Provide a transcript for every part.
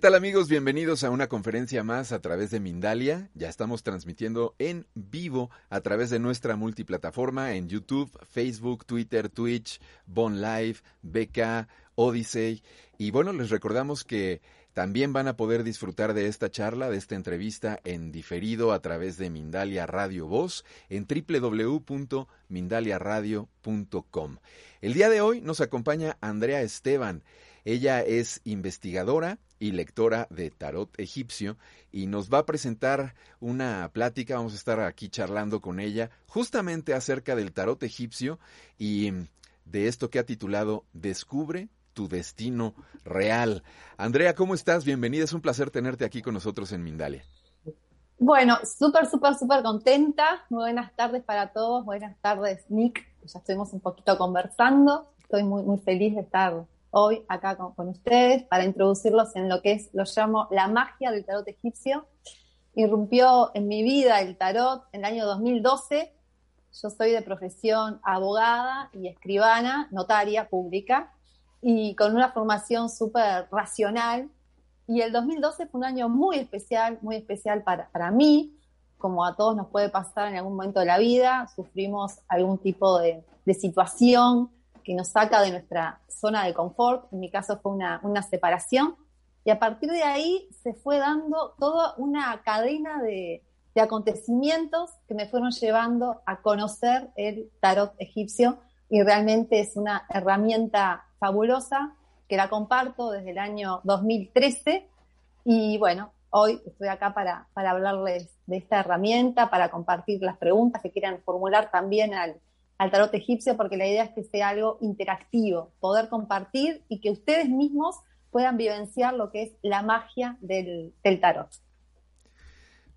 ¿Qué tal amigos? Bienvenidos a una conferencia más a través de Mindalia. Ya estamos transmitiendo en vivo a través de nuestra multiplataforma en YouTube, Facebook, Twitter, Twitch, Bon Live, BK, Odyssey. Y bueno, les recordamos que también van a poder disfrutar de esta charla, de esta entrevista en diferido a través de Mindalia Radio Voz en www.mindaliaradio.com. El día de hoy nos acompaña Andrea Esteban. Ella es investigadora y lectora de tarot egipcio y nos va a presentar una plática, vamos a estar aquí charlando con ella justamente acerca del tarot egipcio y de esto que ha titulado Descubre tu destino real. Andrea, ¿cómo estás? Bienvenida, es un placer tenerte aquí con nosotros en Mindalia. Bueno, súper, súper, súper contenta. Buenas tardes para todos. Buenas tardes, Nick. Ya estuvimos un poquito conversando. Estoy muy, muy feliz de estar hoy acá con, ustedes para introducirlos en lo que es, lo llamo la magia del tarot egipcio. Irrumpió en mi vida el tarot en el año 2012. Yo soy de profesión abogada y escribana, notaria pública, y con una formación súper racional. Y el 2012 fue un año muy especial, muy especial para, para mí, como a todos nos puede pasar en algún momento de la vida, sufrimos algún tipo de, de situación que nos saca de nuestra zona de confort, en mi caso fue una, una separación, y a partir de ahí se fue dando toda una cadena de, de acontecimientos que me fueron llevando a conocer el tarot egipcio. Y realmente es una herramienta fabulosa que la comparto desde el año 2013 y bueno, hoy estoy acá para, para hablarles de esta herramienta, para compartir las preguntas que quieran formular también al, al tarot egipcio, porque la idea es que sea algo interactivo, poder compartir y que ustedes mismos puedan vivenciar lo que es la magia del, tarot.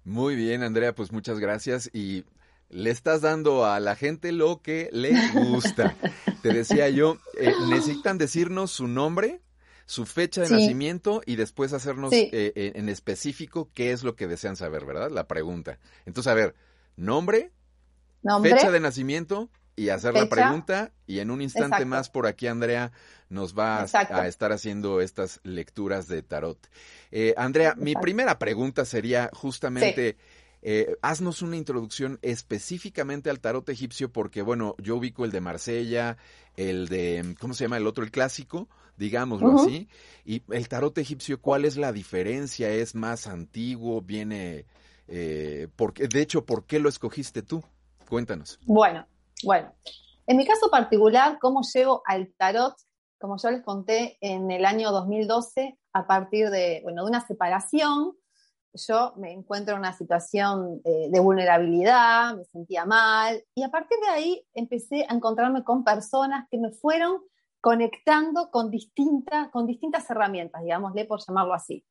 Muy bien, Andrea, pues muchas gracias y le estás dando a la gente lo que le gusta. Te decía yo, eh, necesitan decirnos su nombre, su fecha de nacimiento y después hacernos eh, eh, en específico qué es lo que desean saber, ¿verdad? La pregunta. Entonces, a ver, nombre, ¿Nombre? fecha de nacimiento, y hacer la pregunta y en un instante más por aquí Andrea nos va a, estar haciendo estas lecturas de tarot. Eh, Andrea, mi primera pregunta sería justamente, eh, haznos una introducción específicamente al tarot egipcio porque, bueno, yo ubico el de Marsella, el de, ¿cómo se llama el otro? El clásico, digámoslo así. Y el tarot egipcio, ¿cuál es la diferencia? ¿Es más antiguo? ¿Viene... Eh, porque, de hecho, ¿por qué lo escogiste tú? Cuéntanos. Bueno, bueno, en mi caso particular, ¿cómo llego al tarot? Como yo les conté, en el año 2012, a partir de, bueno, de una separación, yo me encuentro en una situación eh, de vulnerabilidad, me sentía mal, y a partir de ahí empecé a encontrarme con personas que me fueron conectando con, distintas con distintas herramientas, digámosle por llamarlo así.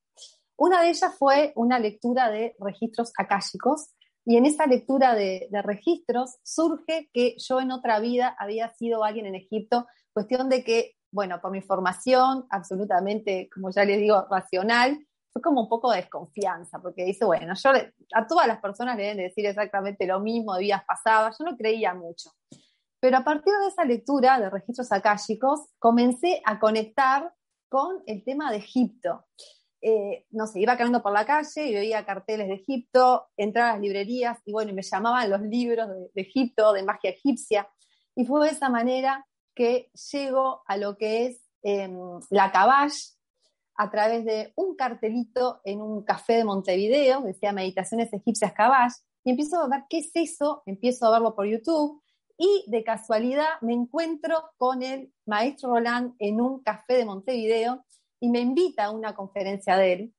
Una de ellas fue una lectura de registros akáshicos, y en esa lectura de, registros surge que yo en otra vida había sido alguien en Egipto, cuestión de que, bueno, por mi formación absolutamente, como ya les digo, racional, fue como un poco de desconfianza, porque dice, bueno, yo a todas las personas le deben decir exactamente lo mismo de vidas pasadas, yo no creía mucho. Pero a partir de esa lectura de registros akáshicos, comencé a conectar con el tema de Egipto. Eh, no sé, iba caminando por la calle y veía carteles de Egipto, entraba a las librerías y bueno, me llamaban los libros de, Egipto, de magia egipcia. Y fue de esa manera que llego a lo que es em, la Cabash a través de un cartelito en un café de Montevideo, decía Meditaciones Egipcias Cabash, y empiezo a ver qué es eso, empiezo a verlo por YouTube, y de casualidad me encuentro con el maestro Roland en un café de Montevideo y me invita a una conferencia de él.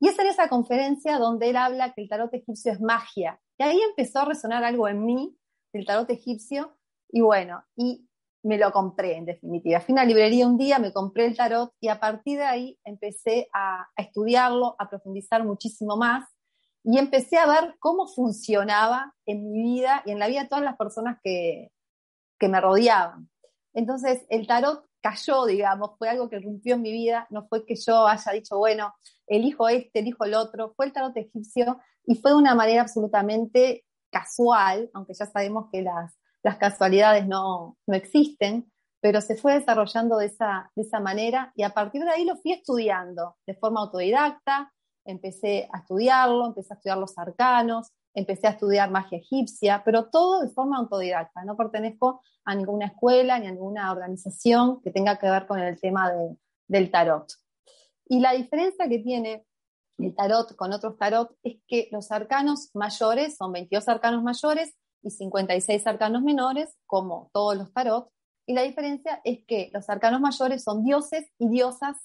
Y es en esa conferencia donde él habla que el tarot egipcio es magia. Y ahí empezó a resonar algo en mí del tarot egipcio y bueno, y me lo compré en definitiva. Fui a una librería un día, me compré el tarot y a partir de ahí empecé a, estudiarlo, a profundizar muchísimo más y empecé a ver cómo funcionaba en mi vida y en la vida de todas las personas que, que me rodeaban. Entonces, el tarot cayó, digamos, fue algo que rompió en mi vida, no fue que yo haya dicho, bueno, elijo este, elijo el otro, fue el tarot egipcio y fue de una manera absolutamente casual, aunque ya sabemos que las, las casualidades no, no existen, pero se fue desarrollando de esa, de esa manera y a partir de ahí lo fui estudiando de forma autodidacta, empecé a estudiarlo, empecé a estudiar los arcanos, empecé a estudiar magia egipcia, pero todo de forma autodidacta. No pertenezco a ninguna escuela ni a ninguna organización que tenga que ver con el tema del tarot. Y la diferencia que tiene el tarot con otros tarot es que los arcanos mayores son 22 arcanos mayores y 56 arcanos menores, como todos los tarot. Y la diferencia es que los arcanos mayores son dioses y diosas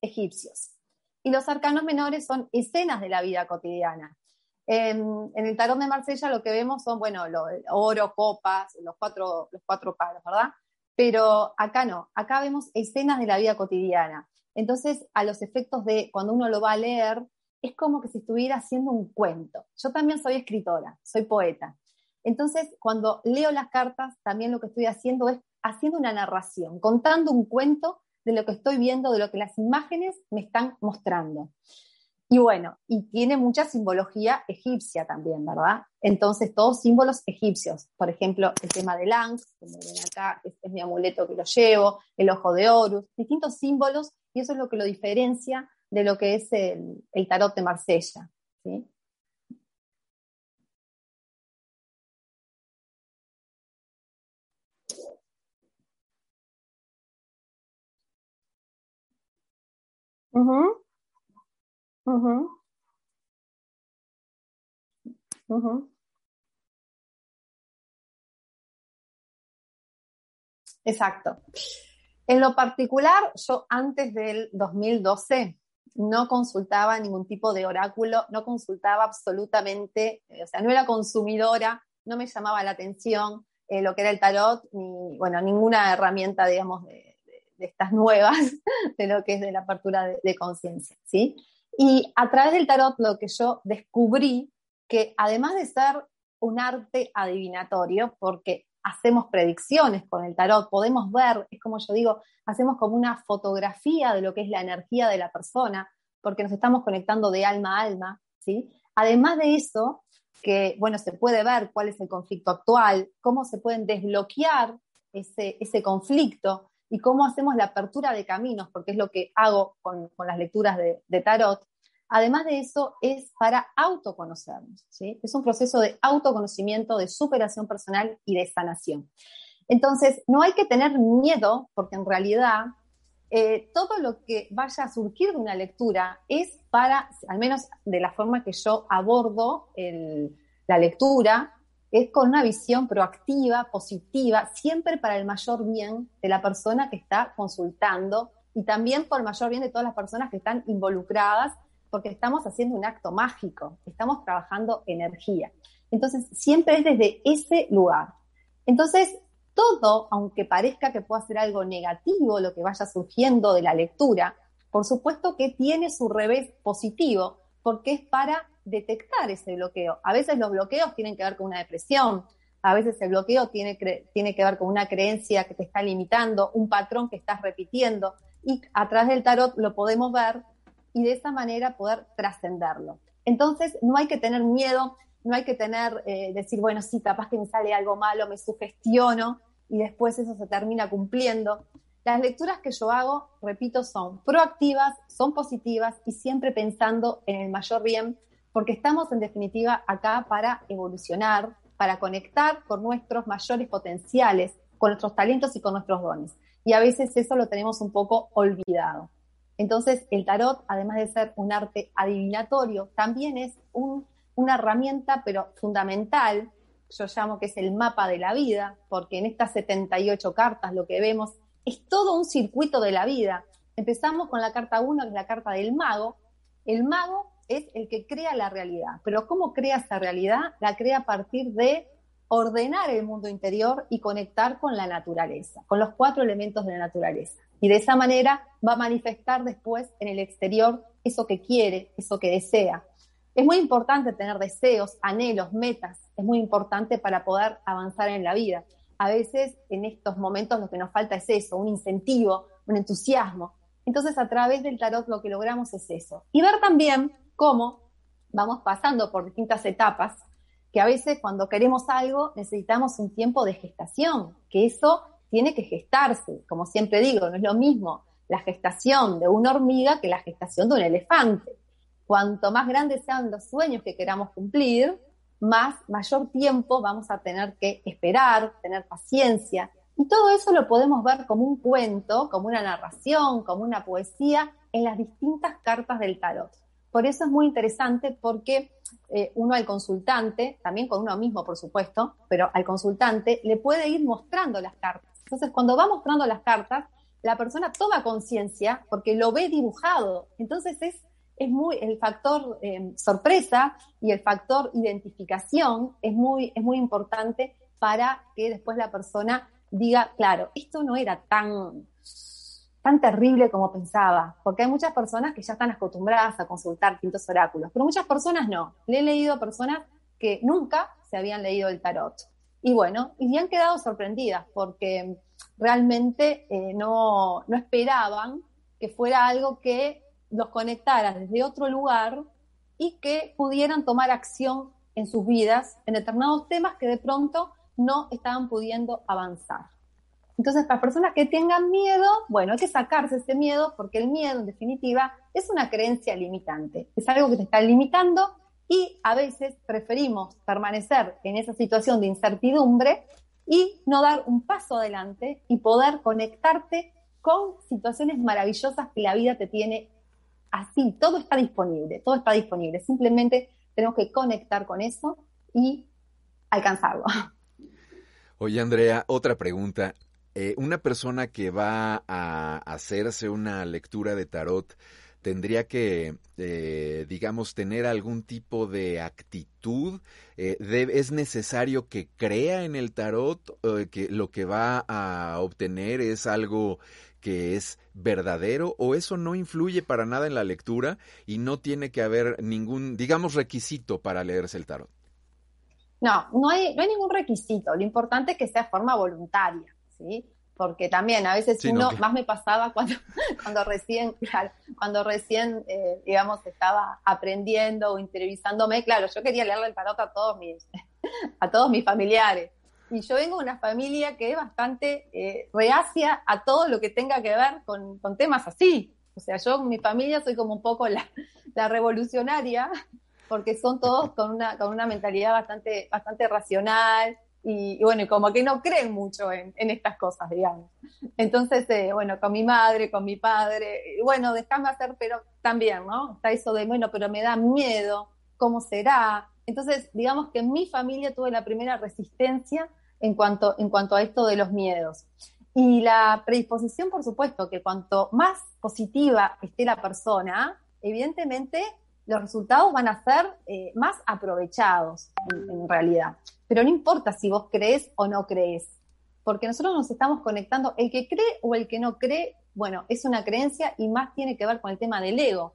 egipcios. Y los arcanos menores son escenas de la vida cotidiana. En, el tarot de Marsella lo que vemos son, bueno, lo, oro, copas, los cuatro, los cuatro palos, ¿verdad? Pero acá no, acá vemos escenas de la vida cotidiana. Entonces, a los efectos de cuando uno lo va a leer, es como que si estuviera haciendo un cuento. Yo también soy escritora, soy poeta. Entonces, cuando leo las cartas, también lo que estoy haciendo es haciendo una narración, contando un cuento de lo que estoy viendo, de lo que las imágenes me están mostrando. Y bueno, y tiene mucha simbología egipcia también, ¿verdad? Entonces, todos símbolos egipcios. Por ejemplo, el tema del Anx, como ven acá, es mi amuleto que lo llevo, el ojo de Horus, distintos símbolos, y eso es lo que lo diferencia de lo que es el, tarot de Marsella. ¿sí? Exacto. En lo particular, yo antes del 2012 no consultaba ningún tipo de oráculo, no consultaba absolutamente, o sea, no era consumidora, no me llamaba la atención eh, lo que era el tarot, ni, bueno, ninguna herramienta, digamos, de, estas nuevas, de lo que es de la apertura de, de conciencia, ¿sí? Y a través del tarot lo que yo descubrí que además de ser un arte adivinatorio, porque hacemos predicciones con el tarot, podemos ver, es como yo digo, hacemos como una fotografía de lo que es la energía de la persona, porque nos estamos conectando de alma a alma, ¿sí? Además de eso, que, bueno, se puede ver cuál es el conflicto actual, cómo se pueden desbloquear ese, ese conflicto y cómo hacemos la apertura de caminos, porque es lo que hago con, las lecturas de, tarot. Además de eso, es para autoconocernos. Es un proceso de autoconocimiento, de superación personal y de sanación. Entonces, no hay que tener miedo, porque en realidad eh, todo lo que vaya a surgir de una lectura es para, al menos de la forma que yo abordo la lectura, es con una visión proactiva, positiva, siempre para el mayor bien de la persona que está consultando y también por el mayor bien de todas las personas que están involucradas porque estamos haciendo un acto mágico, estamos trabajando energía. Entonces, siempre es desde ese lugar. Entonces, todo, aunque parezca que pueda ser algo negativo lo que vaya surgiendo de la lectura, por supuesto que tiene su revés positivo, porque es para detectar ese bloqueo. A veces los bloqueos tienen que ver con una depresión, a veces el bloqueo tiene, tiene que ver con una creencia que te está limitando, un patrón que estás repitiendo, y a través del tarot lo podemos ver y de esa manera poder trascenderlo. Entonces, no hay que tener miedo, no hay que tener, eh, decir, bueno, sí, capaz que me sale algo malo, me sugestiono y después eso se termina cumpliendo. Las lecturas que yo hago, repito, son proactivas, son positivas y siempre pensando en el mayor bien, porque estamos en definitiva acá para evolucionar, para conectar con nuestros mayores potenciales, con nuestros talentos y con nuestros dones. Y a veces eso lo tenemos un poco olvidado. Entonces, el tarot, además de ser un arte adivinatorio, también es una herramienta, pero fundamental, yo llamo que es el mapa de la vida, porque en estas 78 cartas lo que vemos es todo un circuito de la vida. Empezamos con la carta 1, que es la carta del mago. El mago es el que crea la realidad, pero ¿cómo crea esa realidad? La crea a partir de ordenar el mundo interior y conectar con la naturaleza, con los cuatro elementos de la naturaleza. Y de esa manera va a manifestar después en el exterior eso que quiere, eso que desea. Es muy importante tener deseos, anhelos, metas. Es muy importante para poder avanzar en la vida. A veces en estos momentos lo que nos falta es eso, un incentivo, un entusiasmo. Entonces a través del tarot lo que logramos es eso. Y ver también cómo vamos pasando por distintas etapas, que a veces cuando queremos algo necesitamos un tiempo de gestación, que eso tiene que gestarse. Como siempre digo, no es lo mismo la gestación de una hormiga que la gestación de un elefante. Cuanto más grandes sean los sueños que queramos cumplir, más mayor tiempo vamos a tener que esperar, tener paciencia. Y todo eso lo podemos ver como un cuento, como una narración, como una poesía en las distintas cartas del tarot. Por eso es muy interesante porque eh, uno al consultante, también con uno mismo por supuesto, pero al consultante le puede ir mostrando las cartas. Entonces cuando va mostrando las cartas, la persona toma conciencia porque lo ve dibujado. Entonces es, es muy, el factor eh, sorpresa y el factor identificación es muy, es muy importante para que después la persona diga, claro, esto no era tan, tan terrible como pensaba, porque hay muchas personas que ya están acostumbradas a consultar tintos oráculos, pero muchas personas no. Le he leído a personas que nunca se habían leído el tarot. Y bueno, y han quedado sorprendidas porque realmente eh, no, no esperaban que fuera algo que los conectara desde otro lugar y que pudieran tomar acción en sus vidas en determinados temas que de pronto no estaban pudiendo avanzar. Entonces, para personas que tengan miedo, bueno, hay que sacarse ese miedo porque el miedo, en definitiva, es una creencia limitante. Es algo que te está limitando y a veces preferimos permanecer en esa situación de incertidumbre y no dar un paso adelante y poder conectarte con situaciones maravillosas que la vida te tiene así. Todo está disponible, todo está disponible. Simplemente tenemos que conectar con eso y alcanzarlo. Oye, Andrea, otra pregunta. Eh, una persona que va a hacerse una lectura de tarot tendría que, eh, digamos, tener algún tipo de actitud. Eh, ¿Es necesario que crea en el tarot que lo que va a obtener es algo que es verdadero o eso no influye para nada en la lectura y no tiene que haber ningún, digamos, requisito para leerse el tarot? No, no hay, no hay ningún requisito. Lo importante es que sea forma voluntaria. ¿Sí? Porque también a veces uno, más me pasaba cuando, cuando recién, cuando recién, eh, digamos, estaba aprendiendo o interioриzándome, claro, yo quería leerle el tarot a todos mis, a todos mis familiares. Y yo vengo de una familia que es bastante eh, reacia a todo lo que tenga que ver con, con, temas así. O sea, yo en mi familia soy como un poco la, la revolucionaria, porque son todos con una, con una mentalidad bastante, bastante racional, y, bueno, como que no creen mucho en, estas cosas, digamos. Entonces, eh, bueno, con mi madre, con mi padre, bueno, déjame hacer, pero también, ¿no? Está eso de, bueno, pero me da miedo, ¿cómo será? Entonces, digamos que en mi familia tuve la primera resistencia en cuanto, en cuanto a esto de los miedos. Y la predisposición, por supuesto, que cuanto más positiva esté la persona, evidentemente los resultados van a ser eh, más aprovechados en, realidad. Pero no importa si vos crees o no crees, porque nosotros nos estamos conectando, el que cree o el que no cree, bueno, es una creencia y más tiene que ver con el tema del ego.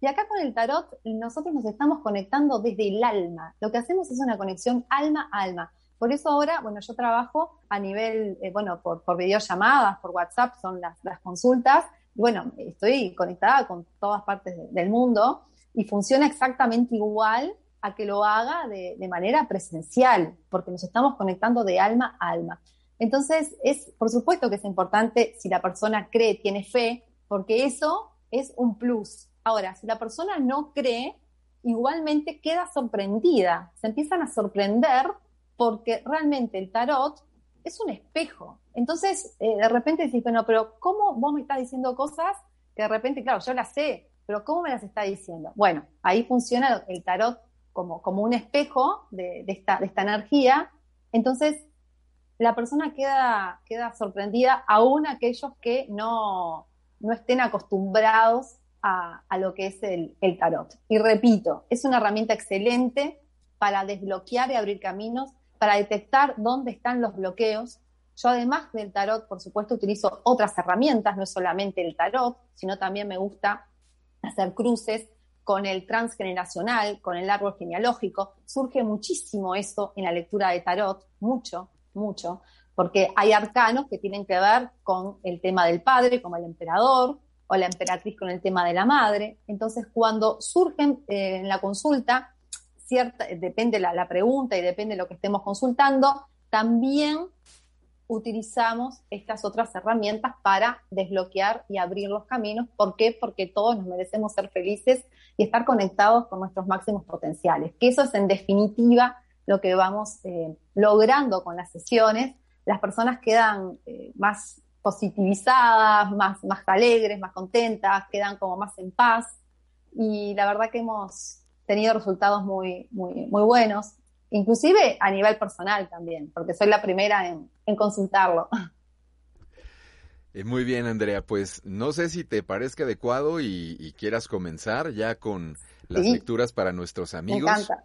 Y acá con el tarot nosotros nos estamos conectando desde el alma. Lo que hacemos es una conexión alma a alma. Por eso ahora, bueno, yo trabajo a nivel, eh, bueno, por, por videollamadas, por WhatsApp, son las, las consultas. Bueno, estoy conectada con todas partes del mundo y funciona exactamente igual a que lo haga de, manera presencial, porque nos estamos conectando de alma a alma. Entonces, es, por supuesto que es importante si la persona cree, tiene fe, porque eso es un plus. Ahora, si la persona no cree, igualmente queda sorprendida. Se empiezan a sorprender porque realmente el tarot es un espejo. Entonces, eh, de repente decís, bueno, pero ¿cómo vos me estás diciendo cosas que de repente, claro, yo las sé, pero ¿cómo me las está diciendo? Bueno, ahí funciona el tarot como, como un espejo de, esta, de esta energía. Entonces, la persona queda, queda sorprendida, aún aquellos que no, no estén acostumbrados a, a, lo que es el, el tarot. Y repito, es una herramienta excelente para desbloquear y abrir caminos, para detectar dónde están los bloqueos. Yo además del tarot, por supuesto, utilizo otras herramientas, no solamente el tarot, sino también me gusta hacer cruces con el transgeneracional, con el árbol genealógico. Surge muchísimo eso en la lectura de tarot, mucho, mucho, porque hay arcanos que tienen que ver con el tema del padre, como el emperador, o la emperatriz con el tema de la madre. Entonces, cuando surgen eh, en la consulta, cierta, depende la, la pregunta y depende de lo que estemos consultando, también utilizamos estas otras herramientas para desbloquear y abrir los caminos. ¿Por qué? Porque todos nos merecemos ser felices y estar conectados con nuestros máximos potenciales. Que eso es en definitiva lo que vamos eh, logrando con las sesiones. Las personas quedan eh, más positivizadas, más, más alegres, más contentas, quedan como más en paz. Y la verdad que hemos tenido resultados muy, muy, muy buenos inclusive a nivel personal también, porque soy la primera en, consultarlo. Eh, muy bien, Andrea. Pues no sé si te parezca adecuado y, quieras comenzar ya con las lecturas para nuestros amigos. Me encanta.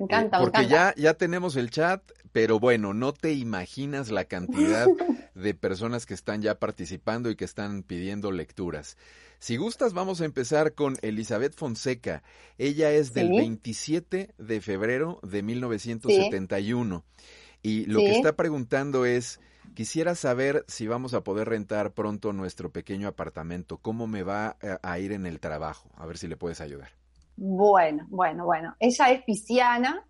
Me encanta, porque ya, ya tenemos el chat, pero bueno, no te imaginas la cantidad de personas que están ya participando y que están pidiendo lecturas. Si gustas, vamos a empezar con Elizabeth Fonseca. Ella es del 27 de febrero de 1971. Y lo que está preguntando es, quisiera saber si vamos a poder rentar pronto nuestro pequeño apartamento. ¿Cómo me va a ir en el trabajo? A ver si le puedes ayudar. Bueno, bueno, bueno. Ella es pisciana,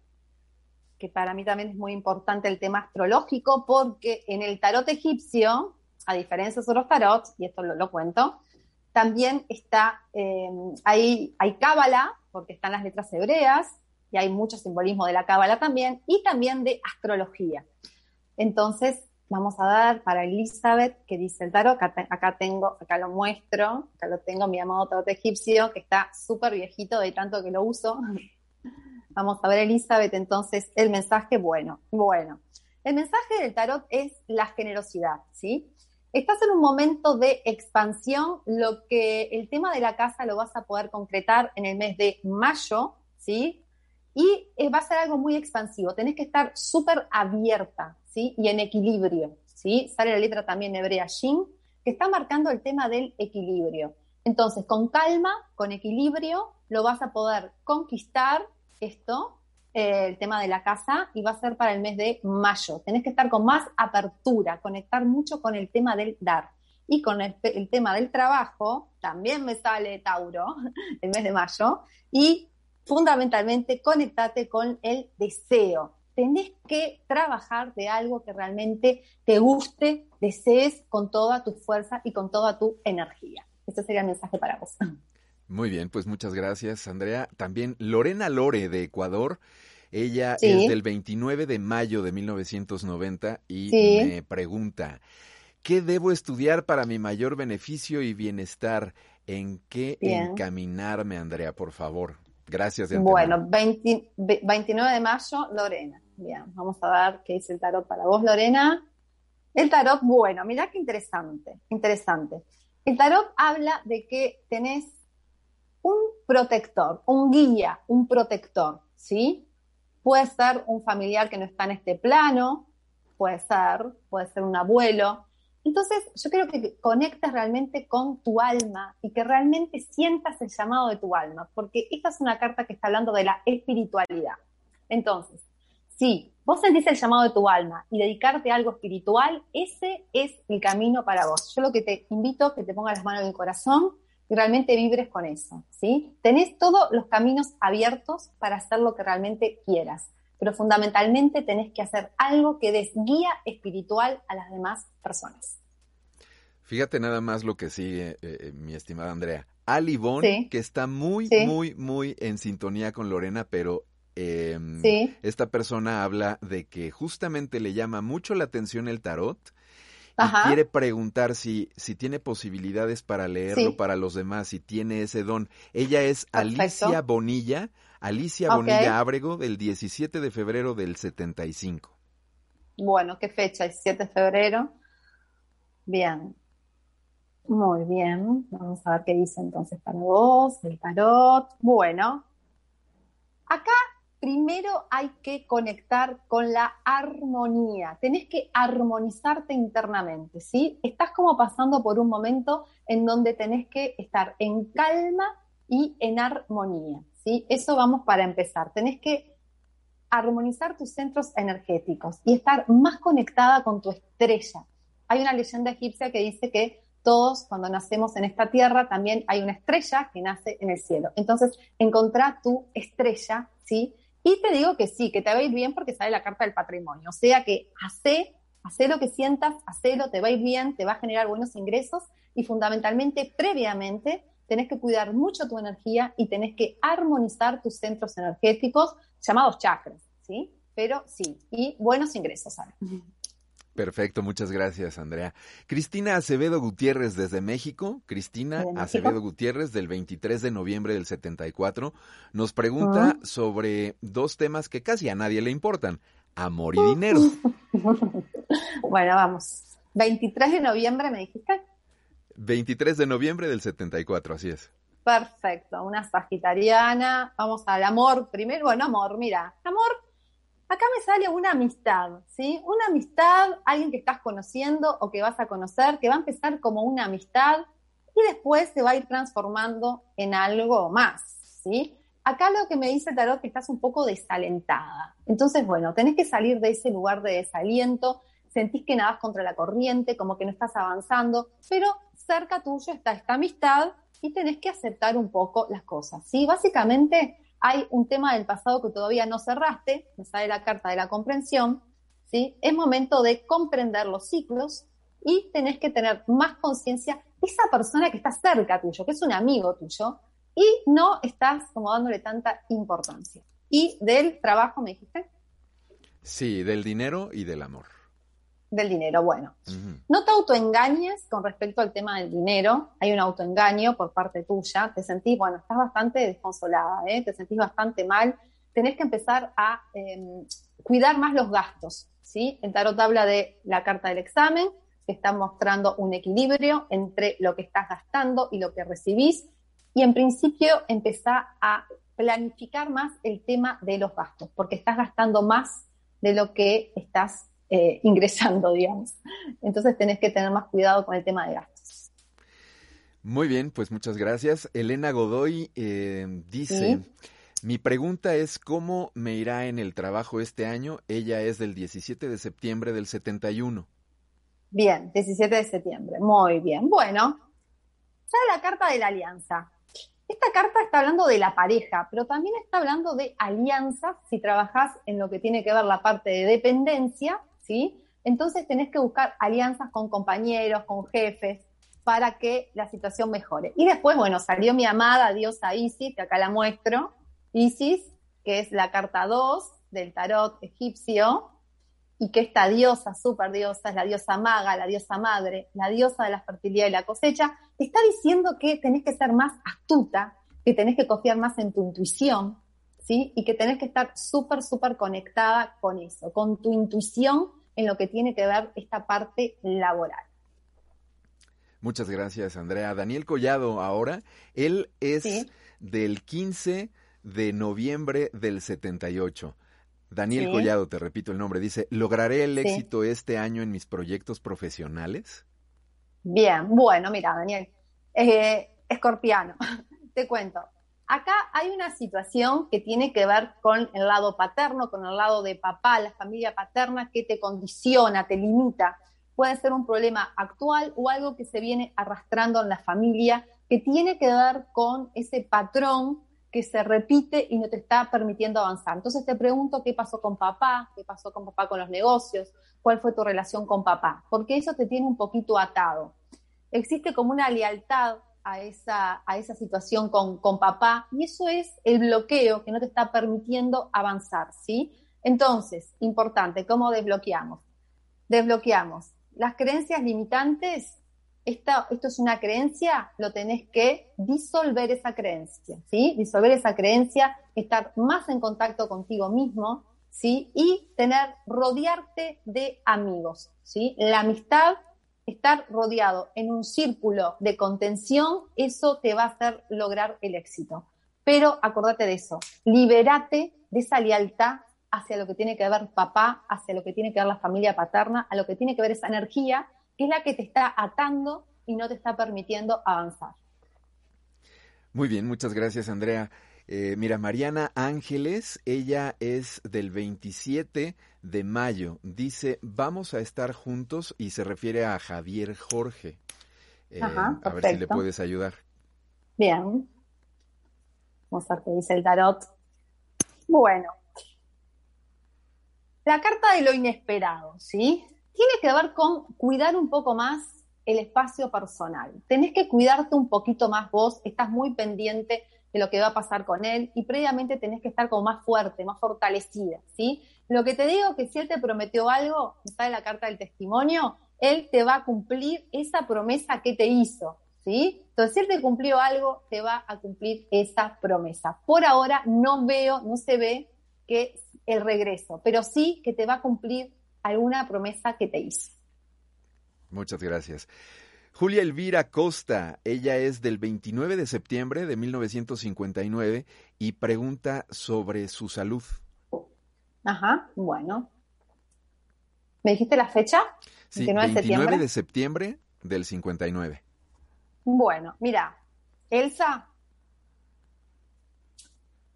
que para mí también es muy importante el tema astrológico, porque en el tarot egipcio, a diferencia de otros tarots, y esto lo, lo cuento, también está, eh, hay, hay cábala, porque están las letras hebreas, y hay mucho simbolismo de la cábala también, y también de astrología. Entonces, vamos a dar para Elizabeth, que dice el tarot, acá, tengo, acá lo muestro, acá lo tengo, mi amado tarot egipcio, que está súper viejito de tanto que lo uso. Vamos a ver, Elizabeth, entonces, el mensaje, bueno, bueno. El mensaje del tarot es la generosidad, ¿sí? Estás en un momento de expansión, lo que el tema de la casa lo vas a poder concretar en el mes de mayo, ¿sí? Y eh, va a ser algo muy expansivo, tenés que estar súper abierta, ¿sí? Y en equilibrio, ¿sí? Sale la letra también hebrea Shin, que está marcando el tema del equilibrio. Entonces, con calma, con equilibrio, lo vas a poder conquistar esto eh, el tema de la casa y va a ser para el mes de mayo. Tenés que estar con más apertura, conectar mucho con el tema del dar. Y con el, tema del trabajo, también me sale Tauro, el mes de mayo, y fundamentalmente conectate con el deseo. Tenés que trabajar de algo que realmente te guste, desees con toda tu fuerza y con toda tu energía. Ese sería el mensaje para vos. Muy bien, pues muchas gracias, Andrea. También Lorena Lore de Ecuador. Ella es del 29 de mayo de 1990 y me pregunta, ¿qué debo estudiar para mi mayor beneficio y bienestar? ¿En qué encaminarme, Andrea, por favor? Gracias. Bueno, 29 de mayo, Lorena. Bien, vamos a ver qué dice el tarot para vos, Lorena. El tarot, bueno, mira qué interesante, interesante. El tarot habla de que tenés un protector, un guía, un protector, ¿sí? Puede ser un familiar que no está en este plano, puede ser, puede ser un abuelo. Entonces, yo creo que conectes realmente con tu alma y que realmente sientas el llamado de tu alma, porque esta es una carta que está hablando de la espiritualidad. Entonces, si vos sentís el llamado de tu alma y dedicarte a algo espiritual, ese es el camino para vos. Yo lo que te invito es que te pongas las manos en el corazón y realmente vibres con eso, ¿sí? Tenés todos los caminos abiertos para hacer lo que realmente quieras, pero fundamentalmente tenés que hacer algo que des guía espiritual a las demás personas. Fíjate nada más lo que sigue, eh, eh, mi estimada Andrea. Ali que está muy, muy, muy en sintonía con Lorena, pero em, esta persona habla de que justamente le llama mucho la atención el tarot y quiere preguntar si, si tiene posibilidades para leerlo para los demás, si tiene ese don. Ella es Alicia Bonilla, Alicia Bonilla Ábrego, del 17 de febrero del 75. Bueno, ¿qué fecha? 17 de febrero. Bien. Muy bien. Vamos a ver qué dice entonces para vos, el tarot. Bueno. Acá primero hay que conectar con la armonía, tenés que armonizarte internamente, ¿sí? Estás como pasando por un momento en donde tenés que estar en calma y en armonía, ¿sí? Eso vamos para empezar, tenés que armonizar tus centros energéticos y estar más conectada con tu estrella. Hay una leyenda egipcia que dice que todos cuando nacemos en esta tierra también hay una estrella que nace en el cielo. Entonces, encontrá tu estrella, ¿sí? Y te digo que sí, que te va bien porque sale la carta del patrimonio. O sea que hace hacé lo que sientas, hacelo, te va bien, te va a generar buenos ingresos y fundamentalmente, previamente, tenés que cuidar mucho tu energía y tenés que armonizar tus centros energéticos llamados chakras, ¿sí? Pero sí, y buenos ingresos. ¿sabes? Perfecto, muchas gracias, Andrea. Cristina Acevedo Gutiérrez desde México. Cristina Acevedo Gutiérrez del 23 de noviembre del 74 nos pregunta sobre dos temas que casi a nadie le importan, amor y dinero. bueno, vamos. 23 de noviembre me dijiste. 23 de noviembre del 74, así es. Perfecto, una sagitariana. Vamos al amor primero. Bueno, amor, mira, amor acá me sale una amistad, ¿sí? Una amistad, alguien que estás conociendo o que vas a conocer, que va a empezar como una amistad y después se va a ir transformando en algo más, ¿sí? Acá lo que me dice Tarot es que estás un poco desalentada. Entonces, bueno, tenés que salir de ese lugar de desaliento, sentís que nadas contra la corriente, como que no estás avanzando, pero cerca tuyo está esta amistad y tenés que aceptar un poco las cosas, ¿sí? Básicamente hay un tema del pasado que todavía no cerraste, me sale la carta de la comprensión, ¿sí? Es momento de comprender los ciclos y tenés que tener más conciencia de esa persona que está cerca tuyo, que es un amigo tuyo, y no estás como dándole tanta importancia. ¿Y del trabajo me dijiste? Sí, del dinero y del amor del dinero. Bueno, no te autoengañes con respecto al tema del dinero. Hay un autoengaño por parte tuya. Te sentís, bueno, estás bastante desconsolada, ¿eh? te sentís bastante mal. Tenés que empezar a em, cuidar más los gastos. ¿sí? El tarot habla de la carta del examen, que está mostrando un equilibrio entre lo que estás gastando y lo que recibís. Y en principio empezá a planificar más el tema de los gastos, porque estás gastando más de lo que estás eh, ingresando, digamos. Entonces tenés que tener más cuidado con el tema de gastos. Muy bien, pues muchas gracias. Elena Godoy eh, dice, mi pregunta es cómo me irá en el trabajo este año. Ella es del 17 de septiembre del 71. Bien, 17 de septiembre. Muy bien. Bueno, ya la carta de la alianza. Esta carta está hablando de la pareja, pero también está hablando de alianzas si trabajas en lo que tiene que ver la parte de dependencia entonces tenés que buscar alianzas con compañeros, con jefes, para que la situación mejore. Y después, bueno, salió mi amada diosa Isis, que acá la muestro, Isis, que es la carta 2 del tarot egipcio, y que esta diosa, super diosa, es la diosa maga, la diosa madre, la diosa de la fertilidad y la cosecha, está diciendo que tenés que ser más astuta, que tenés que confiar más en tu intuición, ¿sí? Y que tenés que estar súper, súper conectada con eso, con tu intuición en lo que tiene que ver esta parte laboral. Muchas gracias, Andrea. Daniel Collado, ahora, él es del 15 de noviembre del 78. Daniel Collado, te repito el nombre, dice, ¿lograré el éxito este año en mis proyectos profesionales? Bien, bueno, mira, Daniel, eh, escorpiano, te cuento, Acá hay una situación que tiene que ver con el lado paterno, con el lado de papá, la familia paterna, que te condiciona, te limita. Puede ser un problema actual o algo que se viene arrastrando en la familia, que tiene que ver con ese patrón que se repite y no te está permitiendo avanzar. Entonces te pregunto qué pasó con papá, qué pasó con papá con los negocios, cuál fue tu relación con papá, porque eso te tiene un poquito atado. Existe como una lealtad a esa, a esa situación con, con, papá y eso es el bloqueo que no te está permitiendo avanzar, ¿sí? Entonces, importante, ¿cómo desbloqueamos? Desbloqueamos las creencias limitantes. Esta, esto es una creencia, lo tenés que disolver esa creencia, ¿sí? Disolver esa creencia, estar más en contacto contigo mismo, ¿sí? Y tener, rodearte de amigos, ¿sí? La amistad estar rodeado en un círculo de contención, eso te va a hacer lograr el éxito. Pero acordate de eso, liberate de esa lealtad hacia lo que tiene que ver papá, hacia lo que tiene que ver la familia paterna, a lo que tiene que ver esa energía, que es la que te está atando y no te está permitiendo avanzar. Muy bien, muchas gracias Andrea. Eh, mira, Mariana Ángeles, ella es del 27 de mayo. Dice, vamos a estar juntos y se refiere a Javier Jorge. Eh, a ver si le puedes ayudar. Bien. Vamos a ver qué dice el tarot. Bueno. La carta de lo inesperado, ¿sí? tiene que ver con cuidar un poco más el espacio personal. Tenés que cuidarte un poquito más vos, estás muy pendiente de lo que va a pasar con él y previamente tenés que estar como más fuerte, más fortalecida, ¿sí? Lo que te digo que si él te prometió algo, está en la carta del testimonio, él te va a cumplir esa promesa que te hizo, ¿sí? Entonces, si él te cumplió algo, te va a cumplir esa promesa. Por ahora no veo, no se ve que el regreso, pero sí que te va a cumplir alguna promesa que te hizo. Muchas gracias. Julia Elvira Costa, ella es del 29 de septiembre de 1959 y pregunta sobre su salud. Ajá, bueno. ¿Me dijiste la fecha? Sí, 29 de septiembre del 59. Bueno, mira, Elsa,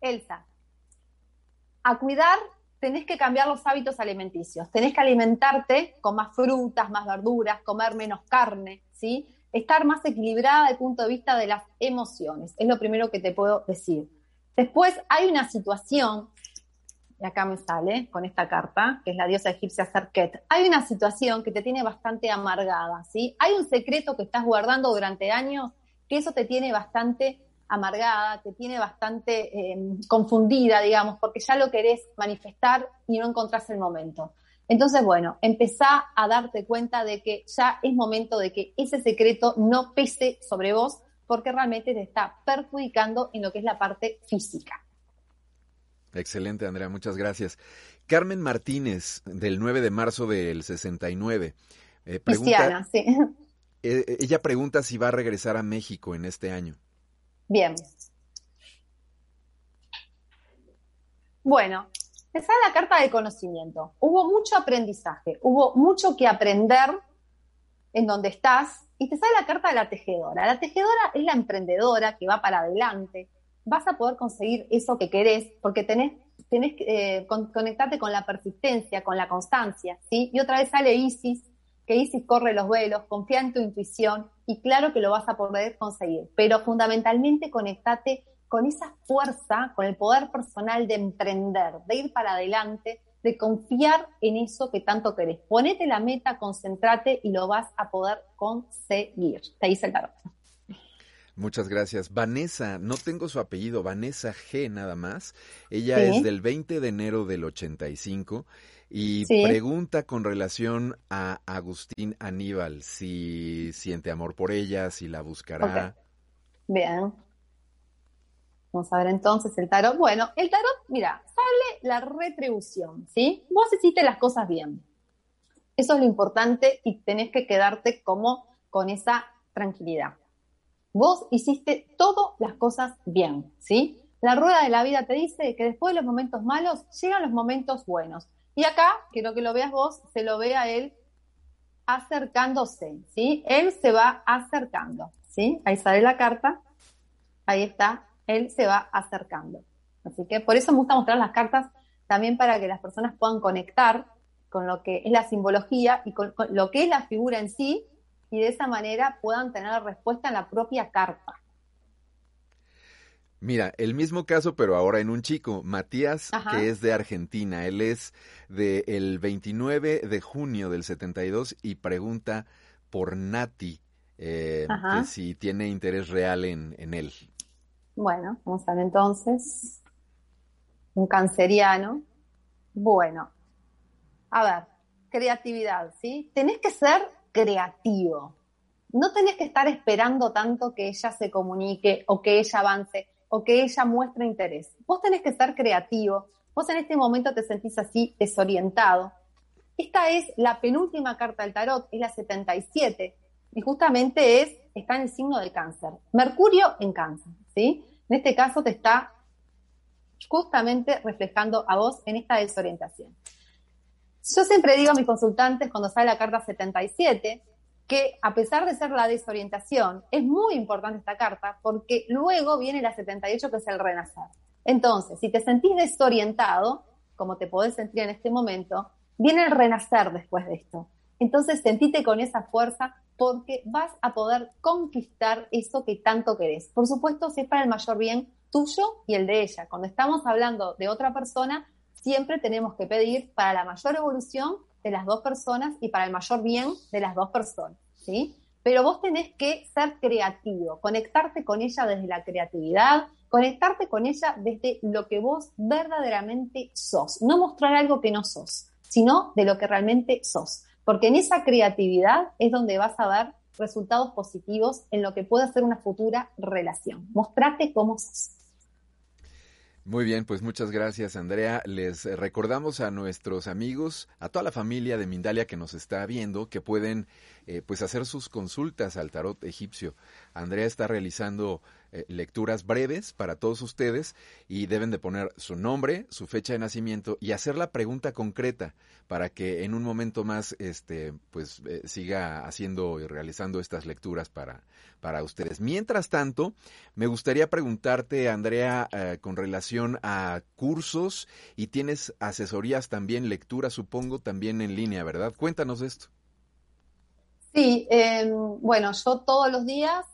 Elsa, a cuidar tenés que cambiar los hábitos alimenticios, tenés que alimentarte con más frutas, más verduras, comer menos carne, ¿sí? Estar más equilibrada desde el punto de vista de las emociones, es lo primero que te puedo decir. Después hay una situación, y acá me sale con esta carta, que es la diosa egipcia Serket, hay una situación que te tiene bastante amargada, ¿sí? Hay un secreto que estás guardando durante años que eso te tiene bastante amargada, te tiene bastante eh, confundida, digamos, porque ya lo querés manifestar y no encontrás el momento. Entonces, bueno, empezá a darte cuenta de que ya es momento de que ese secreto no pese sobre vos porque realmente te está perjudicando en lo que es la parte física. Excelente, Andrea, muchas gracias. Carmen Martínez, del 9 de marzo del 69. Eh, Cristiana, sí. Eh, ella pregunta si va a regresar a México en este año. Bien. Bueno, esa es la carta de conocimiento. Hubo mucho aprendizaje, hubo mucho que aprender en donde estás y te sale la carta de la tejedora. La tejedora es la emprendedora que va para adelante. Vas a poder conseguir eso que querés porque tenés, tenés que eh, conectarte con la persistencia, con la constancia, ¿sí? Y otra vez sale Isis, que Isis corre los velos, confía en tu intuición y claro que lo vas a poder conseguir, pero fundamentalmente conectate con esa fuerza, con el poder personal de emprender, de ir para adelante, de confiar en eso que tanto querés. Ponete la meta, concéntrate y lo vas a poder conseguir. Te dice el tarot. Muchas gracias. Vanessa, no tengo su apellido, Vanessa G nada más. Ella es del 20 de enero del 85 y pregunta con relación a Agustín Aníbal, si siente amor por ella, si la buscará. Bien. Vamos a ver entonces el tarot. Bueno, el tarot, mira, sale la retribución, ¿sí? Vos hiciste las cosas bien. Eso es lo importante y tenés que quedarte como con esa tranquilidad. Vos hiciste todas las cosas bien, ¿sí? La rueda de la vida te dice que después de los momentos malos llegan los momentos buenos. Y acá, quiero que lo veas vos, se lo ve a él acercándose, ¿sí? Él se va acercando, ¿sí? Ahí sale la carta, ahí está, él se va acercando. Así que por eso me gusta mostrar las cartas también para que las personas puedan conectar con lo que es la simbología y con, lo que es la figura en sí y de esa manera puedan tener respuesta en la propia carta. Mira, el mismo caso, pero ahora en un chico, Matías, que es de Argentina. Él es del 29 de junio del 72 y pregunta por Nati, eh, que si tiene interés real en, en él. Bueno, vamos a ver entonces. Un canceriano. Bueno, a ver, creatividad, ¿sí? Tenés que ser creativo. No tenés que estar esperando tanto que ella se comunique o que ella avance o que ella muestre interés. Vos tenés que ser creativo, vos en este momento te sentís así desorientado. Esta es la penúltima carta del tarot, es la 77, y justamente es, está en el signo de cáncer. Mercurio en cáncer, ¿sí? En este caso te está justamente reflejando a vos en esta desorientación. Yo siempre digo a mis consultantes cuando sale la carta 77, que a pesar de ser la desorientación, es muy importante esta carta porque luego viene la 78 que es el renacer. Entonces, si te sentís desorientado, como te podés sentir en este momento, viene el renacer después de esto. Entonces, sentite con esa fuerza porque vas a poder conquistar eso que tanto querés. Por supuesto, si es para el mayor bien tuyo y el de ella. Cuando estamos hablando de otra persona, siempre tenemos que pedir para la mayor evolución de las dos personas y para el mayor bien de las dos personas, ¿sí? Pero vos tenés que ser creativo, conectarte con ella desde la creatividad, conectarte con ella desde lo que vos verdaderamente sos, no mostrar algo que no sos, sino de lo que realmente sos, porque en esa creatividad es donde vas a ver resultados positivos en lo que puede ser una futura relación. Mostrate cómo sos. Muy bien, pues muchas gracias Andrea. Les recordamos a nuestros amigos, a toda la familia de Mindalia que nos está viendo, que pueden eh, pues hacer sus consultas al tarot egipcio. Andrea está realizando eh, lecturas breves para todos ustedes y deben de poner su nombre, su fecha de nacimiento y hacer la pregunta concreta para que en un momento más este pues eh, siga haciendo y realizando estas lecturas para para ustedes. Mientras tanto, me gustaría preguntarte Andrea eh, con relación a cursos y tienes asesorías también, lecturas supongo también en línea, ¿verdad? Cuéntanos esto. Sí, em, bueno, yo todos los días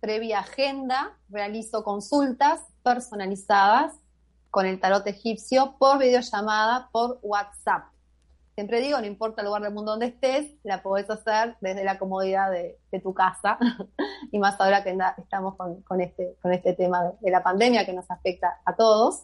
previa agenda, realizo consultas personalizadas con el tarot egipcio por videollamada, por WhatsApp. Siempre digo, no importa el lugar del mundo donde estés, la podés hacer desde la comodidad de, tu casa. y más ahora que estamos con, este, con este tema de la pandemia que nos afecta a todos.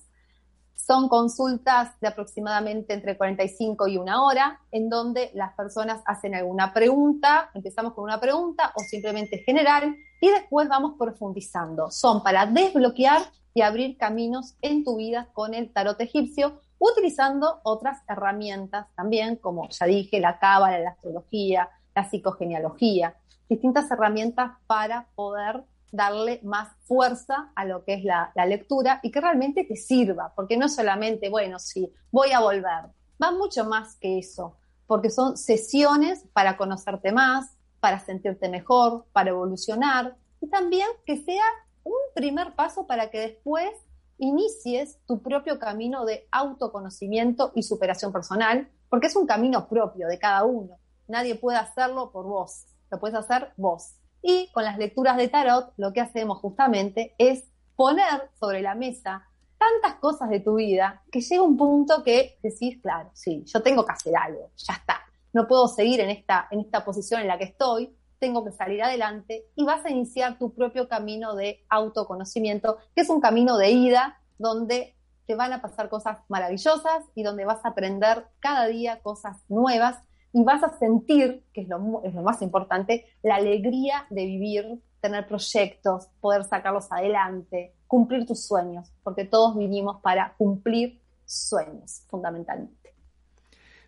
Son consultas de aproximadamente entre 45 y una hora, en donde las personas hacen alguna pregunta, empezamos con una pregunta o simplemente general, y después vamos profundizando. Son para desbloquear y abrir caminos en tu vida con el tarot egipcio, utilizando otras herramientas también, como ya dije, la cábala, la astrología, la psicogenealogía, distintas herramientas para poder darle más fuerza a lo que es la, lectura y que realmente te sirva, porque no solamente, bueno, sí, voy a volver, va mucho más que eso, porque son sesiones para conocerte más, para sentirte mejor, para evolucionar y también que sea un primer paso para que después inicies tu propio camino de autoconocimiento y superación personal, porque es un camino propio de cada uno. Nadie puede hacerlo por vos, lo puedes hacer vos. Y con las lecturas de tarot lo que hacemos justamente es poner sobre la mesa tantas cosas de tu vida que llega un punto que decís, claro, sí, yo tengo que hacer algo, ya está. No puedo seguir en esta, en esta posición en la que estoy, tengo que salir adelante y vas a iniciar tu propio camino de autoconocimiento, que es un camino de ida donde te van a pasar cosas maravillosas y donde vas a aprender cada día cosas nuevas y vas a sentir, que es lo, es lo más importante, la alegría de vivir, tener proyectos, poder sacarlos adelante, cumplir tus sueños, porque todos vinimos para cumplir sueños, fundamentalmente.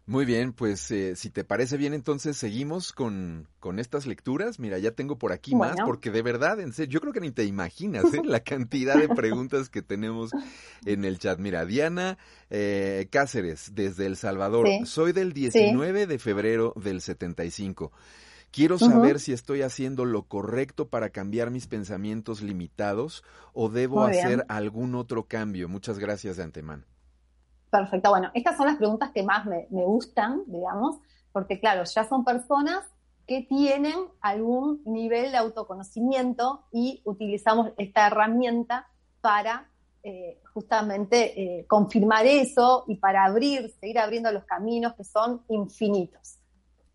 Muy bien, pues eh, si te parece bien, entonces seguimos con, con estas lecturas. Mira, ya tengo por aquí más, porque de verdad, en serio, yo creo que ni te imaginas ¿eh? la cantidad de preguntas que tenemos en el chat. Mira, Diana eh, Cáceres, desde El Salvador. Soy del 19 de febrero del 75. Quiero saber si estoy haciendo lo correcto para cambiar mis pensamientos limitados o debo hacer algún otro cambio. Muchas gracias de antemano. Perfecto. Bueno, estas son las preguntas que más me, gustan, digamos, porque claro, ya son personas que tienen algún nivel de autoconocimiento y utilizamos esta herramienta para eh, justamente eh, confirmar eso y para abrir, seguir abriendo los caminos que son infinitos.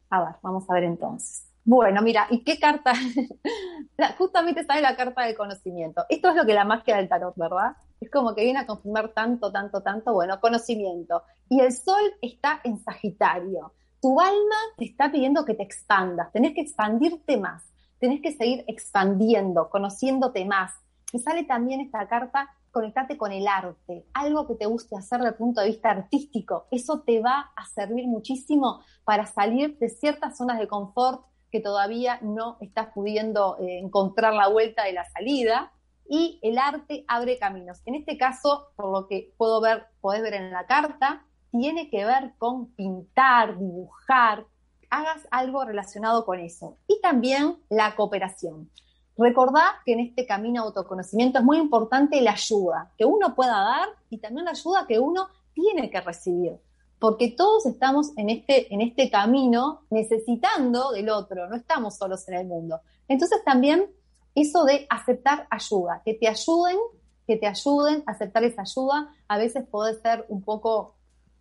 A ver, vamos a ver entonces. Bueno, mira, ¿y qué carta? Justamente sale la carta del conocimiento. Esto es lo que la magia del tarot, ¿verdad? Es como que viene a confirmar tanto, tanto, tanto, bueno, conocimiento. Y el sol está en Sagitario. Tu alma te está pidiendo que te expandas, tenés que expandirte más, tenés que seguir expandiendo, conociéndote más. Y sale también esta carta, conectarte con el arte, algo que te guste hacer desde el punto de vista artístico. Eso te va a servir muchísimo para salir de ciertas zonas de confort que todavía no estás pudiendo eh, encontrar la vuelta de la salida y el arte abre caminos. En este caso, por lo que puedo ver, podés ver en la carta, tiene que ver con pintar, dibujar, hagas algo relacionado con eso. Y también la cooperación. Recordá que en este camino de autoconocimiento es muy importante la ayuda que uno pueda dar y también la ayuda que uno tiene que recibir porque todos estamos en este, en este camino necesitando del otro, no estamos solos en el mundo. Entonces también eso de aceptar ayuda, que te ayuden, que te ayuden, aceptar esa ayuda, a veces puede ser un poco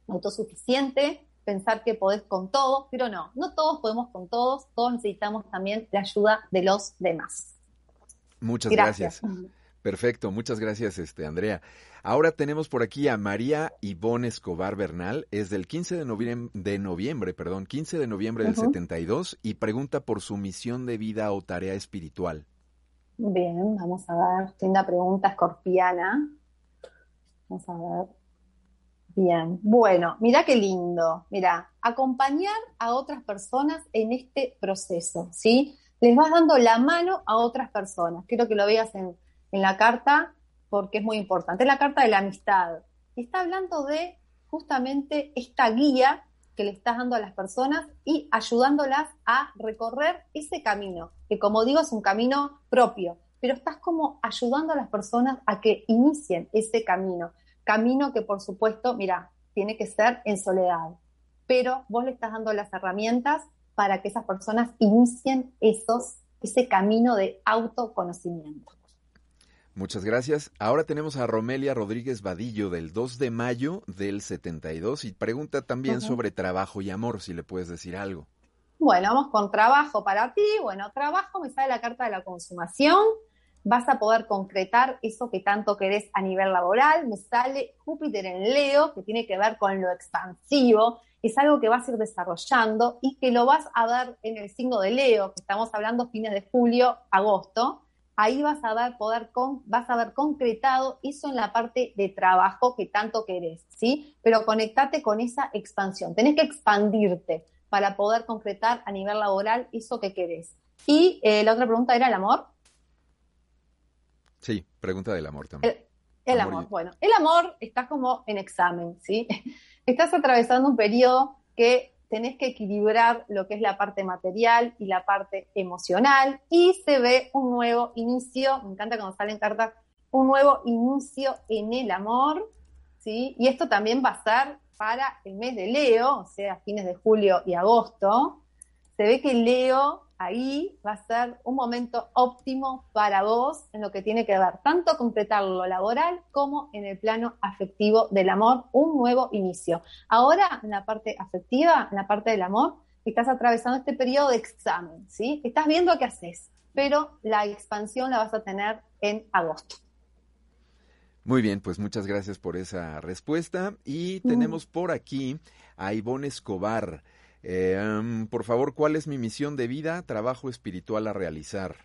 autosuficiente, pensar que podés con todo, pero no, no todos podemos con todos, todos necesitamos también la ayuda de los demás. Muchas gracias. Perfecto, muchas gracias, este, Andrea. Ahora tenemos por aquí a María Ivonne Escobar Bernal, es del 15 de noviembre, de noviembre perdón, 15 de noviembre del 72 y pregunta por su misión de vida o tarea espiritual. Bien, vamos a ver, linda pregunta escorpiana. Vamos a ver. Bien, bueno, mira qué lindo. Mira, acompañar a otras personas en este proceso, ¿sí? Les vas dando la mano a otras personas. Quiero que lo veas en, en la carta porque es muy importante. Es la carta de la amistad. Y está hablando de justamente esta guía que le estás dando a las personas y ayudándolas a recorrer ese camino, que como digo es un camino propio, pero estás como ayudando a las personas a que inicien ese camino. Camino que por supuesto, mira, tiene que ser en soledad, pero vos le estás dando las herramientas para que esas personas inicien esos, ese camino de autoconocimiento. Muchas gracias. Ahora tenemos a Romelia Rodríguez Vadillo del 2 de mayo del 72 y pregunta también sobre trabajo y amor, si le puedes decir algo. Bueno, vamos con trabajo para ti. Bueno, trabajo, me sale la carta de la consumación. Vas a poder concretar eso que tanto querés a nivel laboral. Me sale Júpiter en Leo, que tiene que ver con lo expansivo. Es algo que vas a ir desarrollando y que lo vas a ver en el signo de Leo, que estamos hablando fines de julio, agosto ahí vas a dar poder con, vas a ver concretado eso en la parte de trabajo que tanto querés, ¿sí? Pero conectate con esa expansión. Tenés que expandirte para poder concretar a nivel laboral eso que querés. Y eh, la otra pregunta era el amor. Sí, pregunta del amor también. El, amor, bueno, el amor está como en examen, ¿sí? Estás atravesando un periodo que tenés que equilibrar lo que es la parte material y la parte emocional y se ve un nuevo inicio, me encanta cuando salen cartas, un nuevo inicio en el amor, ¿sí? Y esto también va a ser para el mes de Leo, o sea, fines de julio y agosto. Se ve que Leo ahí va a ser un momento óptimo para vos en lo que tiene que ver tanto completar lo laboral como en el plano afectivo del amor, un nuevo inicio. Ahora, en la parte afectiva, en la parte del amor, estás atravesando este periodo de examen, ¿sí? Estás viendo qué haces, pero la expansión la vas a tener en agosto. Muy bien, pues muchas gracias por esa respuesta. Y tenemos por aquí a Ivonne Escobar. Eh, por favor, ¿cuál es mi misión de vida, trabajo espiritual a realizar?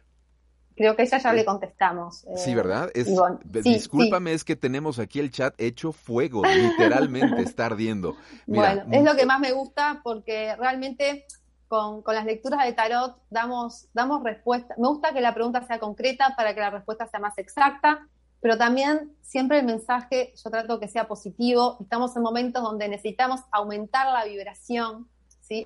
Creo que esa ya le contestamos. sí, eh, ¿verdad? Es, discúlpame, es que tenemos aquí el chat hecho fuego, literalmente está ardiendo. bueno, es lo que más me gusta porque realmente con, con, las lecturas de tarot damos, damos respuesta. Me gusta que la pregunta sea concreta para que la respuesta sea más exacta, pero también siempre el mensaje yo trato que sea positivo. Estamos en momentos donde necesitamos aumentar la vibración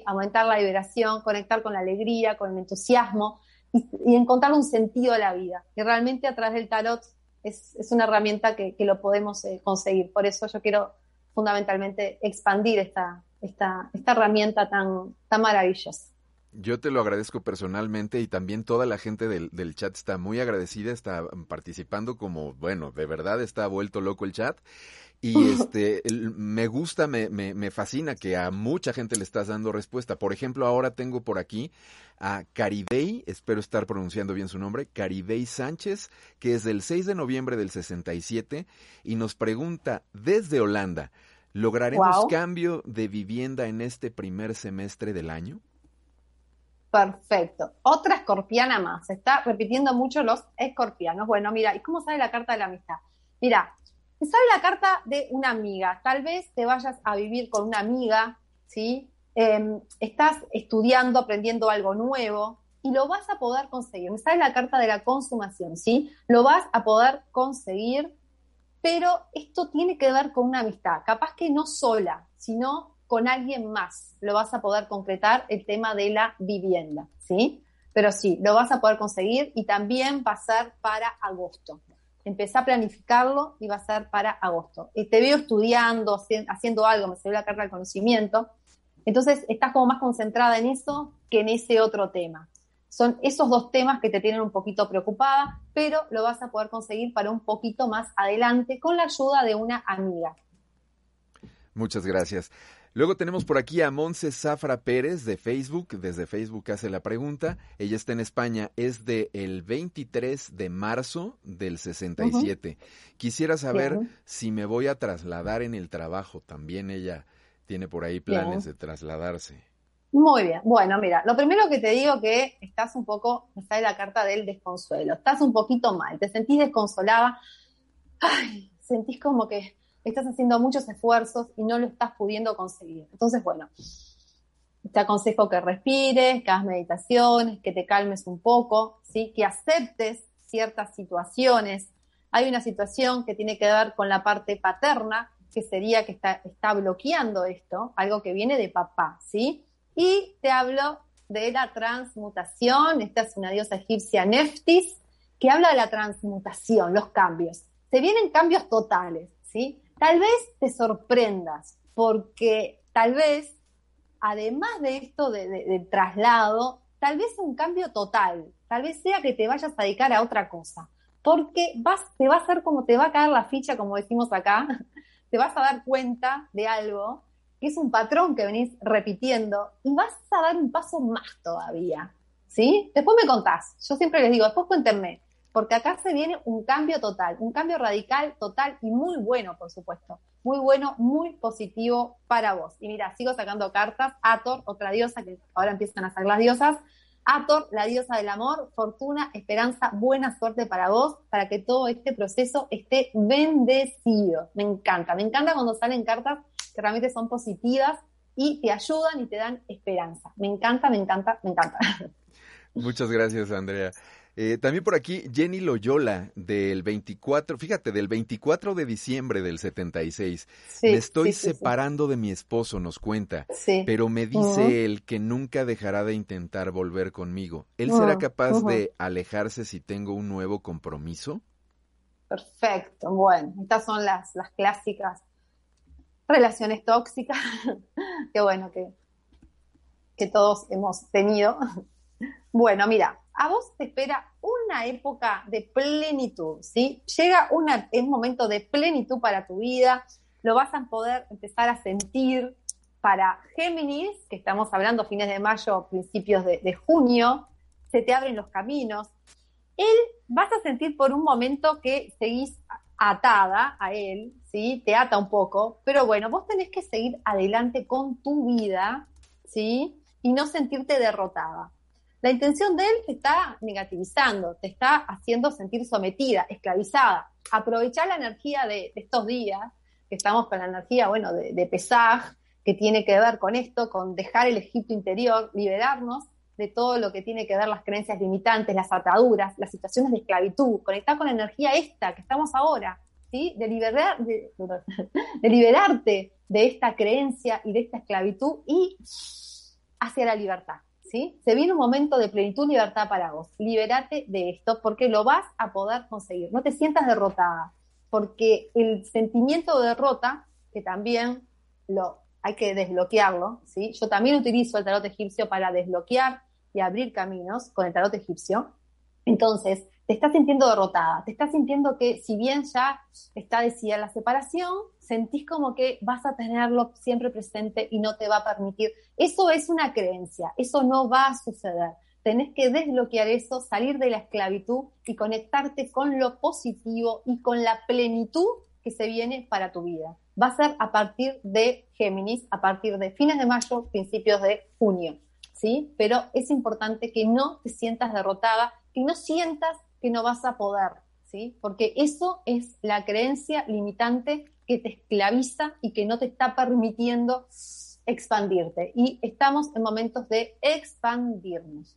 aumentar la vibración, conectar con la alegría, con el entusiasmo y, encontrar un sentido a la vida. Y realmente a través del tarot es, una herramienta que, lo podemos eh, conseguir. Por eso yo quiero fundamentalmente expandir esta, esta, esta herramienta tan, tan maravillosa. Yo te lo agradezco personalmente y también toda la gente del, del, chat está muy agradecida, está participando como, bueno, de verdad está vuelto loco el chat. Y este, me gusta, me, me, me, fascina que a mucha gente le estás dando respuesta. Por ejemplo, ahora tengo por aquí a Caribey, espero estar pronunciando bien su nombre, Caribey Sánchez, que es del 6 de noviembre del 67 y nos pregunta desde Holanda, ¿lograremos cambio de vivienda en este primer semestre del año? Perfecto. Otra escorpiana más. Se está repitiendo mucho los escorpianos. Bueno, mira, ¿y cómo sale la carta de la amistad? Mira, te sale la carta de una amiga. Tal vez te vayas a vivir con una amiga, ¿sí? Em, estás estudiando, aprendiendo algo nuevo y lo vas a poder conseguir. Me sale la carta de la consumación, ¿sí? Lo vas a poder conseguir, pero esto tiene que ver con una amistad. Capaz que no sola, sino con alguien más. Lo vas a poder concretar el tema de la vivienda, ¿sí? Pero sí, lo vas a poder conseguir y también ser para agosto empecé a planificarlo y va a ser para agosto. Y te veo estudiando, haciendo algo, me salió la carta del conocimiento. Entonces estás como más concentrada en eso que en ese otro tema. Son esos dos temas que te tienen un poquito preocupada, pero lo vas a poder conseguir para un poquito más adelante con la ayuda de una amiga. Muchas gracias. Luego tenemos por aquí a Monse Zafra Pérez de Facebook. Desde Facebook hace la pregunta. Ella está en España. Es de el 23 de marzo del 67. Quisiera saber si me voy a trasladar en el trabajo. También ella tiene por ahí planes de trasladarse. Muy bien. Bueno, mira, lo primero que te digo que estás un poco, me sale la carta del desconsuelo. Estás un poquito mal, te sentís desconsolada. Ay, sentís como que estás haciendo muchos esfuerzos y no lo estás pudiendo conseguir. Entonces, bueno, te aconsejo que respires, que hagas meditaciones, que te calmes un poco, ¿sí? que aceptes ciertas situaciones. Hay una situación que tiene que ver con la parte paterna, que sería que está, está bloqueando esto, algo que viene de papá, ¿sí? Y te hablo de la transmutación, esta es una diosa egipcia Neftis, que habla de la transmutación, los cambios. Se vienen cambios totales, ¿sí? Tal vez te sorprendas, porque tal vez, además de esto de, traslado, tal vez un cambio total, tal vez sea que te vayas a dedicar a otra cosa, porque vas, te va a hacer como te va a caer la ficha, como decimos acá, te vas a dar cuenta de algo que es un patrón que venís repitiendo y vas a dar un paso más todavía, ¿sí? Después me contás, yo siempre les digo, después cuéntenme, porque acá se viene un cambio total, un cambio radical, total y muy bueno, por supuesto. Muy bueno, muy positivo para vos. Y mira, sigo sacando cartas. Ator, otra diosa, que ahora empiezan a salir las diosas. Ator, la diosa del amor, fortuna, esperanza, buena suerte para vos, para que todo este proceso esté bendecido. Me encanta, me encanta cuando salen cartas que realmente son positivas y te ayudan y te dan esperanza. Me encanta, me encanta, me encanta. Muchas gracias, Andrea. Eh, también por aquí Jenny Loyola del 24, fíjate, del 24 de diciembre del 76. me estoy separando de mi esposo, nos cuenta, pero me dice él que nunca dejará de intentar volver conmigo. ¿Él será capaz de alejarse si tengo un nuevo compromiso? Perfecto, bueno, estas son las, las clásicas relaciones tóxicas, que bueno, que, que todos hemos tenido. Bueno, mira, a vos te espera una época de plenitud, ¿sí? Llega un momento de plenitud para tu vida, lo vas a poder empezar a sentir para Géminis, que estamos hablando fines de mayo, principios de, de junio, se te abren los caminos. Él vas a sentir por un momento que seguís atada a él, ¿sí? Te ata un poco, pero bueno, vos tenés que seguir adelante con tu vida, ¿sí? Y no sentirte derrotada. La intención de él te está negativizando, te está haciendo sentir sometida, esclavizada. Aprovechar la energía de, estos días, que estamos con la energía, bueno, de, Pesaj, que tiene que ver con esto, con dejar el Egipto interior, liberarnos de todo lo que tiene que ver las creencias limitantes, las ataduras, las situaciones de esclavitud, conectar con la energía esta que estamos ahora, ¿sí? De, liberar, de liberarte de esta creencia y de esta esclavitud y hacia la libertad. Se viene un momento de plenitud libertad para vos. Libérate de esto porque lo vas a poder conseguir. No te sientas derrotada, porque el sentimiento de derrota, que también lo hay que desbloquearlo, ¿sí? Yo también utilizo el tarot egipcio para desbloquear y abrir caminos con el tarot egipcio. Entonces, te estás sintiendo derrotada, te estás sintiendo que si bien ya está decidida la separación, sentís como que vas a tenerlo siempre presente y no te va a permitir. Eso es una creencia, eso no va a suceder. Tenés que desbloquear eso, salir de la esclavitud y conectarte con lo positivo y con la plenitud que se viene para tu vida. Va a ser a partir de Géminis, a partir de fines de mayo, principios de junio, ¿sí? Pero es importante que no te sientas derrotada, que no sientas que no vas a poder, ¿sí? Porque eso es la creencia limitante que te esclaviza y que no te está permitiendo expandirte. Y estamos en momentos de expandirnos.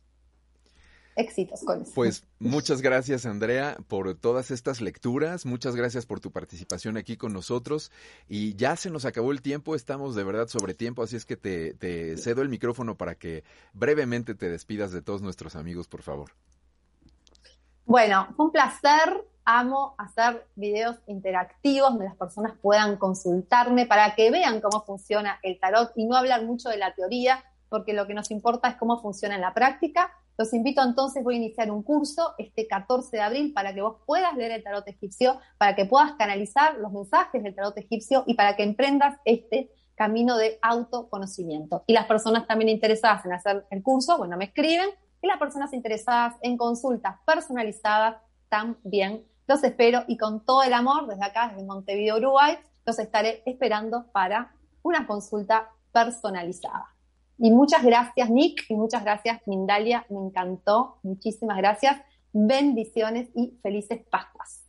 Éxitos con eso. Pues muchas gracias Andrea por todas estas lecturas, muchas gracias por tu participación aquí con nosotros y ya se nos acabó el tiempo, estamos de verdad sobre tiempo, así es que te, te cedo el micrófono para que brevemente te despidas de todos nuestros amigos, por favor. Bueno, fue un placer amo hacer videos interactivos donde las personas puedan consultarme para que vean cómo funciona el tarot y no hablar mucho de la teoría, porque lo que nos importa es cómo funciona en la práctica. Los invito entonces, voy a iniciar un curso este 14 de abril para que vos puedas leer el tarot egipcio, para que puedas canalizar los mensajes del tarot egipcio y para que emprendas este camino de autoconocimiento. Y las personas también interesadas en hacer el curso, bueno, me escriben. Y las personas interesadas en consultas personalizadas también los espero y con todo el amor desde acá, desde Montevideo, Uruguay, los estaré esperando para una consulta personalizada. Y muchas gracias, Nick, y muchas gracias, Mindalia. Me encantó. Muchísimas gracias. Bendiciones y felices Pascuas.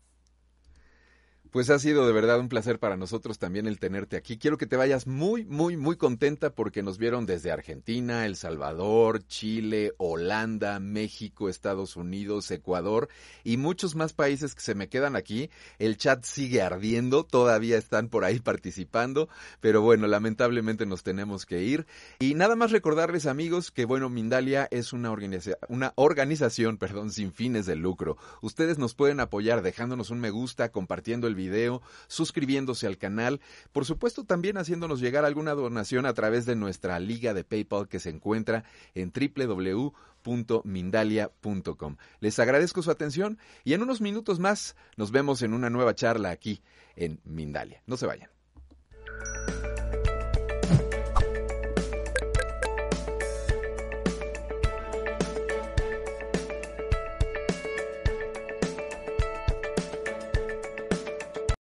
Pues ha sido de verdad un placer para nosotros también el tenerte aquí. Quiero que te vayas muy, muy, muy contenta porque nos vieron desde Argentina, El Salvador, Chile, Holanda, México, Estados Unidos, Ecuador y muchos más países que se me quedan aquí. El chat sigue ardiendo, todavía están por ahí participando, pero bueno, lamentablemente nos tenemos que ir. Y nada más recordarles amigos que bueno, Mindalia es una, organización, una organización perdón, sin fines de lucro. Ustedes nos pueden apoyar dejándonos un me gusta, compartiendo el video video, suscribiéndose al canal, por supuesto también haciéndonos llegar alguna donación a través de nuestra liga de PayPal que se encuentra en www.mindalia.com. Les agradezco su atención y en unos minutos más nos vemos en una nueva charla aquí en Mindalia. No se vayan.